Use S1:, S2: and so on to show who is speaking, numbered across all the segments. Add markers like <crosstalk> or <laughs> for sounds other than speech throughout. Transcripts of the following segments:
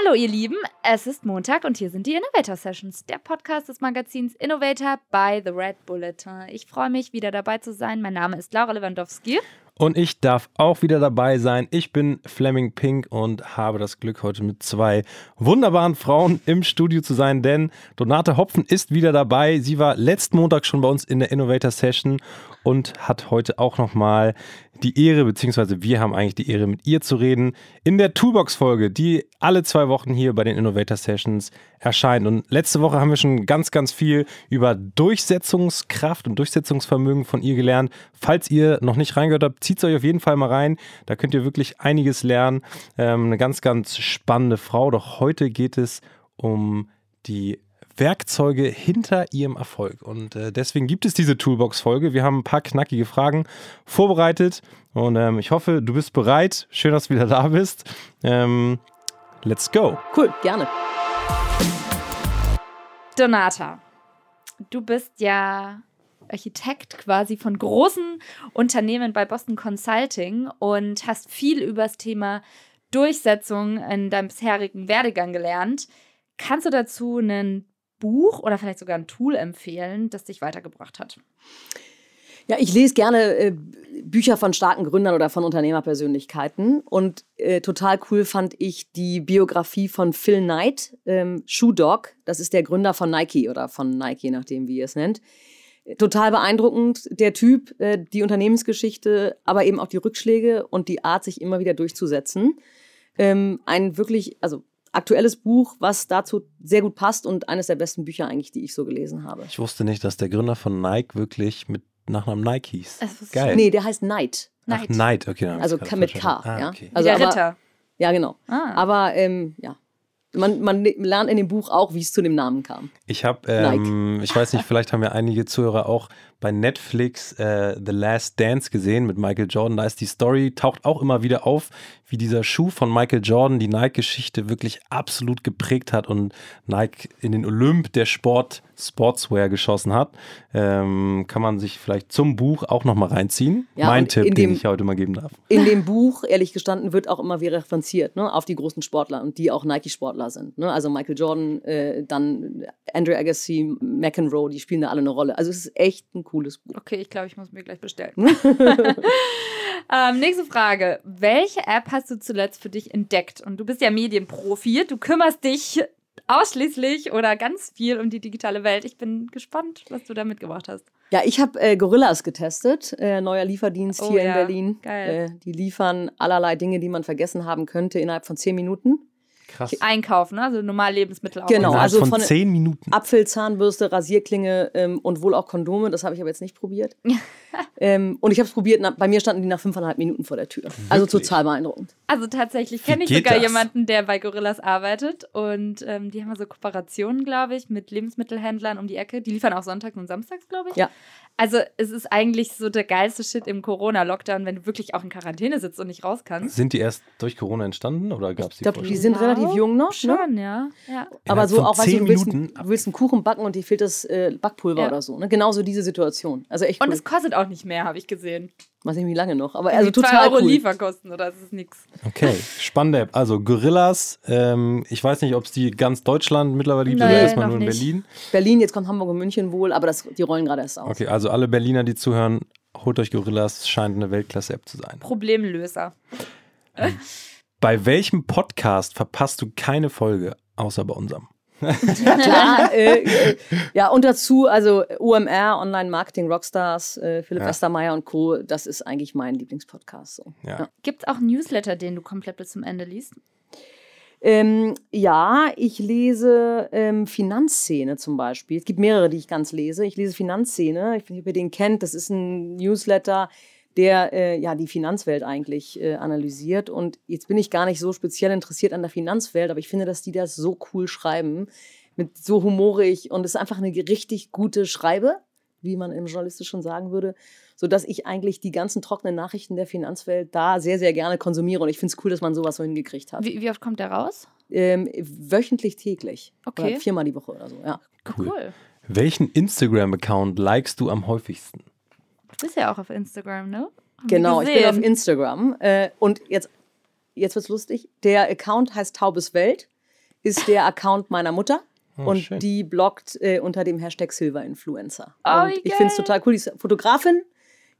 S1: Hallo ihr Lieben, es ist Montag und hier sind die Innovator Sessions, der Podcast des Magazins Innovator by The Red Bulletin. Ich freue mich, wieder dabei zu sein. Mein Name ist Laura Lewandowski.
S2: Und ich darf auch wieder dabei sein. Ich bin Fleming Pink und habe das Glück, heute mit zwei wunderbaren Frauen im Studio zu sein, denn Donate Hopfen ist wieder dabei. Sie war letzten Montag schon bei uns in der Innovator Session und hat heute auch nochmal die Ehre, beziehungsweise wir haben eigentlich die Ehre, mit ihr zu reden, in der Toolbox-Folge, die alle zwei Wochen hier bei den Innovator Sessions erscheint. Und letzte Woche haben wir schon ganz, ganz viel über Durchsetzungskraft und Durchsetzungsvermögen von ihr gelernt. Falls ihr noch nicht reingehört habt, zieht es euch auf jeden Fall mal rein. Da könnt ihr wirklich einiges lernen. Ähm, eine ganz, ganz spannende Frau. Doch heute geht es um die Werkzeuge hinter ihrem Erfolg. Und äh, deswegen gibt es diese Toolbox-Folge. Wir haben ein paar knackige Fragen vorbereitet und ähm, ich hoffe, du bist bereit. Schön, dass du wieder da bist. Ähm, let's go.
S3: Cool, gerne.
S1: Donata, du bist ja Architekt quasi von großen Unternehmen bei Boston Consulting und hast viel über das Thema Durchsetzung in deinem bisherigen Werdegang gelernt. Kannst du dazu einen Buch oder vielleicht sogar ein Tool empfehlen, das dich weitergebracht hat?
S3: Ja, ich lese gerne äh, Bücher von starken Gründern oder von Unternehmerpersönlichkeiten. Und äh, total cool fand ich die Biografie von Phil Knight, ähm, Shoe Dog. Das ist der Gründer von Nike oder von Nike, nachdem wie ihr es nennt. Total beeindruckend, der Typ, äh, die Unternehmensgeschichte, aber eben auch die Rückschläge und die Art, sich immer wieder durchzusetzen. Ähm, ein wirklich, also aktuelles Buch, was dazu sehr gut passt und eines der besten Bücher eigentlich, die ich so gelesen habe.
S2: Ich wusste nicht, dass der Gründer von Nike wirklich mit Nachnamen Nike hieß.
S3: Geil. Nee, der heißt Knight.
S2: Ach, Knight, okay.
S3: Also mit K, ah, ja.
S1: Okay. Also der aber, Ritter.
S3: Ja, genau. Ah. Aber ähm, ja, man, man, lernt in dem Buch auch, wie es zu dem Namen kam.
S2: Ich habe, ähm, ich weiß nicht, vielleicht haben ja einige Zuhörer auch bei Netflix äh, The Last Dance gesehen mit Michael Jordan. Da ist die Story, taucht auch immer wieder auf, wie dieser Schuh von Michael Jordan die Nike-Geschichte wirklich absolut geprägt hat und Nike in den Olymp der Sport Sportswear geschossen hat. Ähm, kann man sich vielleicht zum Buch auch nochmal reinziehen. Ja, mein Tipp, dem, den ich heute mal geben darf.
S3: In dem Buch, ehrlich gestanden, wird auch immer wieder referenziert ne, auf die großen Sportler und die auch Nike-Sportler sind. Ne? Also Michael Jordan, äh, dann Andrew Agassi, McEnroe, die spielen da alle eine Rolle. Also es ist echt ein cooles Buch.
S1: Okay, ich glaube, ich muss mir gleich bestellen. <laughs> <laughs> ähm, nächste Frage. Welche App hast du zuletzt für dich entdeckt? Und du bist ja Medienprofi. Du kümmerst dich ausschließlich oder ganz viel um die digitale Welt. Ich bin gespannt, was du da mitgebracht hast.
S3: Ja, ich habe äh, Gorillas getestet, äh, neuer Lieferdienst oh, hier ja. in Berlin. Geil. Äh, die liefern allerlei Dinge, die man vergessen haben könnte, innerhalb von zehn Minuten.
S1: Krass. Einkaufen, ne? also normal Lebensmittel
S3: auch. Genau, also
S2: von, von zehn Minuten.
S3: Apfel, Zahnbürste, Rasierklinge ähm, und wohl auch Kondome. Das habe ich aber jetzt nicht probiert. ähm, und ich habe es probiert. Na, bei mir standen die nach fünfeinhalb Minuten vor der Tür. Also Wirklich? Also total beeindruckend.
S1: Also tatsächlich kenne ich sogar das? jemanden, der bei Gorillas arbeitet und ähm, die haben so Kooperationen, glaube ich, mit Lebensmittelhändlern um die Ecke. Die liefern auch sonntags und samstags, glaube ich.
S3: Ja.
S1: Also es ist eigentlich so der geilste Shit im Corona-Lockdown, wenn du wirklich auch in Quarantäne sitzt und nicht raus kannst.
S2: Sind die erst durch Corona entstanden oder gab es die?
S3: Ich glaube, die sind wow. Relativ jung noch.
S1: Ne? Schon, ne? ja. ja.
S3: Aber so auch, weißt du, du willst, du willst, einen Kuchen backen und dir fehlt das äh, Backpulver ja. oder so. Ne? Genauso diese Situation. Also echt
S1: cool. Und es kostet auch nicht mehr, habe ich gesehen.
S3: Weiß nicht, wie lange noch. Aber also total
S1: Euro
S3: cool.
S1: Lieferkosten oder das ist nichts.
S2: Okay, spannende App. Also Gorillas, ähm, ich weiß nicht, ob es die ganz Deutschland mittlerweile gibt oder erstmal nur in nicht. Berlin.
S3: Berlin, jetzt kommt Hamburg und München wohl, aber das, die rollen gerade erst aus.
S2: Okay, also alle Berliner, die zuhören, holt euch Gorillas, scheint eine Weltklasse-App zu sein.
S1: Problemlöser. <laughs>
S2: Bei welchem Podcast verpasst du keine Folge, außer bei unserem? <laughs>
S3: ja, klar. Äh, äh, ja, und dazu, also OMR, Online Marketing Rockstars, äh, Philipp ja. Westermeier und Co., das ist eigentlich mein Lieblingspodcast. So.
S1: Ja. Ja. Gibt es auch Newsletter, den du komplett bis zum Ende liest?
S3: Ähm, ja, ich lese ähm, Finanzszene zum Beispiel. Es gibt mehrere, die ich ganz lese. Ich lese Finanzszene. Ich weiß nicht, ob ihr den kennt. Das ist ein Newsletter, der äh, ja die Finanzwelt eigentlich äh, analysiert. Und jetzt bin ich gar nicht so speziell interessiert an der Finanzwelt, aber ich finde, dass die das so cool schreiben, mit so humorig und es ist einfach eine richtig gute Schreibe, wie man im Journalistischen sagen würde, sodass ich eigentlich die ganzen trockenen Nachrichten der Finanzwelt da sehr, sehr gerne konsumiere. Und ich finde es cool, dass man sowas so hingekriegt hat.
S1: Wie, wie oft kommt der raus?
S3: Ähm, wöchentlich, täglich.
S1: Okay.
S3: Oder viermal die Woche oder so, ja.
S1: Cool. cool.
S2: Welchen Instagram-Account likest du am häufigsten?
S1: Du bist ja auch auf Instagram, ne?
S3: Haben genau, ich bin auf Instagram. Äh, und jetzt, jetzt wird's lustig. Der Account heißt Taubes Welt. ist der Account meiner Mutter.
S2: Oh,
S3: und
S2: schön.
S3: die bloggt äh, unter dem Hashtag Silver Influencer.
S1: Oh,
S3: und ich finde es total cool. Die ist Fotografin,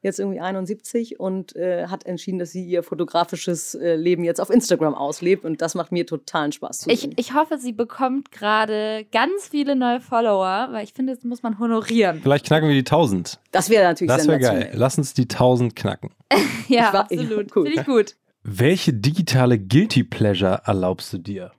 S3: jetzt irgendwie 71 und äh, hat entschieden, dass sie ihr fotografisches äh, Leben jetzt auf Instagram auslebt. Und das macht mir totalen Spaß zu
S1: Ich,
S3: sehen.
S1: ich hoffe, sie bekommt gerade ganz viele neue Follower, weil ich finde, das muss man honorieren.
S2: Vielleicht knacken wir die 1000.
S3: Das wäre natürlich
S2: Das wäre geil. Lass uns die 1000 knacken. <laughs>
S1: Ja,
S3: Ich war- ja,
S1: absolut.
S3: cool.
S1: Finde ich gut.
S2: Welche digitale Guilty Pleasure erlaubst du dir?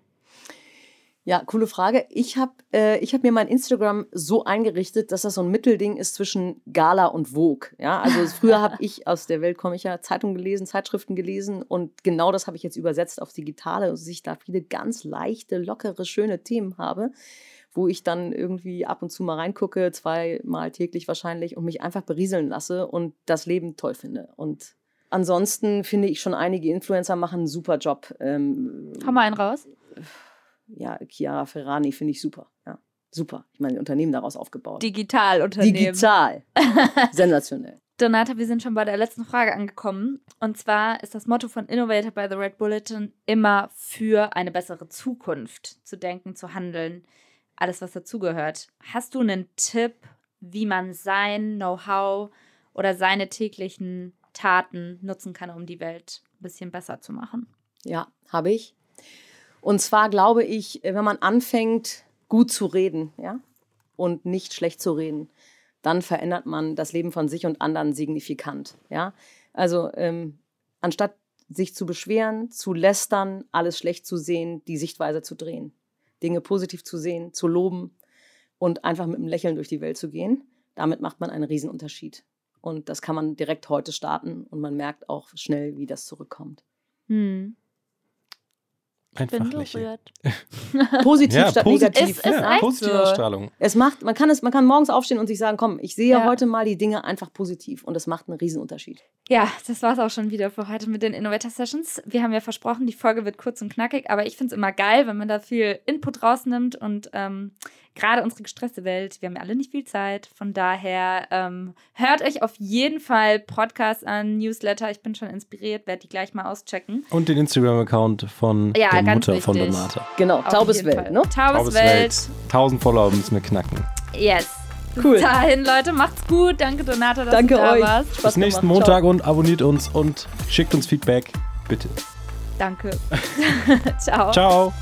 S3: Ja, coole Frage. Ich habe äh, ich hab mir mein Instagram so eingerichtet, dass das so ein Mittelding ist zwischen Gala und Vogue. Ja, also <laughs> früher habe ich aus der Welt komme ich ja Zeitungen gelesen, Zeitschriften gelesen und genau das habe ich jetzt übersetzt aufs Digitale, dass ich da viele ganz leichte, lockere, schöne Themen habe, wo ich dann irgendwie ab und zu mal reingucke, zweimal täglich wahrscheinlich und mich einfach berieseln lasse und das Leben toll finde. Und ansonsten finde ich schon einige Influencer machen einen super Job. Ähm,
S1: Hau mal einen raus.
S3: Ja, Chiara Ferrani finde ich super. Ja, super. Ich meine, Unternehmen daraus aufgebaut.
S1: Digitalunternehmen.
S3: Digital. <laughs> Sensationell.
S1: Donata, wir sind schon bei der letzten Frage angekommen. Und zwar ist das Motto von Innovator by the Red Bulletin immer für eine bessere Zukunft zu denken, zu handeln, alles, was dazugehört. Hast du einen Tipp, wie man sein Know-how oder seine täglichen Taten nutzen kann, um die Welt ein bisschen besser zu machen?
S3: Ja, habe ich. Und zwar glaube ich, wenn man anfängt, gut zu reden, ja, und nicht schlecht zu reden, dann verändert man das Leben von sich und anderen signifikant, ja. Also ähm, anstatt sich zu beschweren, zu lästern, alles schlecht zu sehen, die Sichtweise zu drehen, Dinge positiv zu sehen, zu loben und einfach mit einem Lächeln durch die Welt zu gehen, damit macht man einen Riesenunterschied. Und das kann man direkt heute starten und man merkt auch schnell, wie das zurückkommt.
S1: Hm.
S2: Einfach
S1: Bin
S2: lächeln. <laughs>
S3: Positiv
S2: Ja,
S3: statt
S2: positiv.
S3: negativ.
S1: Ist- ist
S2: ja, positive
S1: so.
S2: Ausstrahlung.
S3: Es macht, man kann es, man kann morgens aufstehen und sich sagen, komm, ich sehe
S1: Ja.
S3: heute mal die Dinge einfach positiv und es macht einen Riesenunterschied.
S1: Ja, das war's auch schon wieder für heute mit den Innovator Sessions. Wir haben ja versprochen, die Folge wird kurz und knackig, aber ich finde es immer geil, wenn man da viel Input rausnimmt und ähm, gerade unsere gestresste Welt, wir haben ja alle nicht viel Zeit. Von daher ähm, hört euch auf jeden Fall Podcasts an, Newsletter. Ich bin schon inspiriert, werde die gleich mal auschecken.
S2: Und den Instagram-Account von
S1: Ja,
S2: der
S1: ganz
S2: Mutter von
S1: wichtig.
S2: Donata.
S3: Genau, Taubes Welt, ne?
S1: Taubes, Welt.
S2: 1000 Follower müssen wir knacken.
S1: Yes. Bis
S3: Cool.
S1: dahin, Leute, macht's gut. Danke, Donata, dass
S3: Danke
S1: du da
S3: euch.
S1: warst.
S3: Spaß
S2: Bis nächsten
S3: gemacht.
S2: Montag und abonniert uns und schickt uns Feedback. Bitte.
S1: Danke. <laughs> Ciao.
S2: Ciao.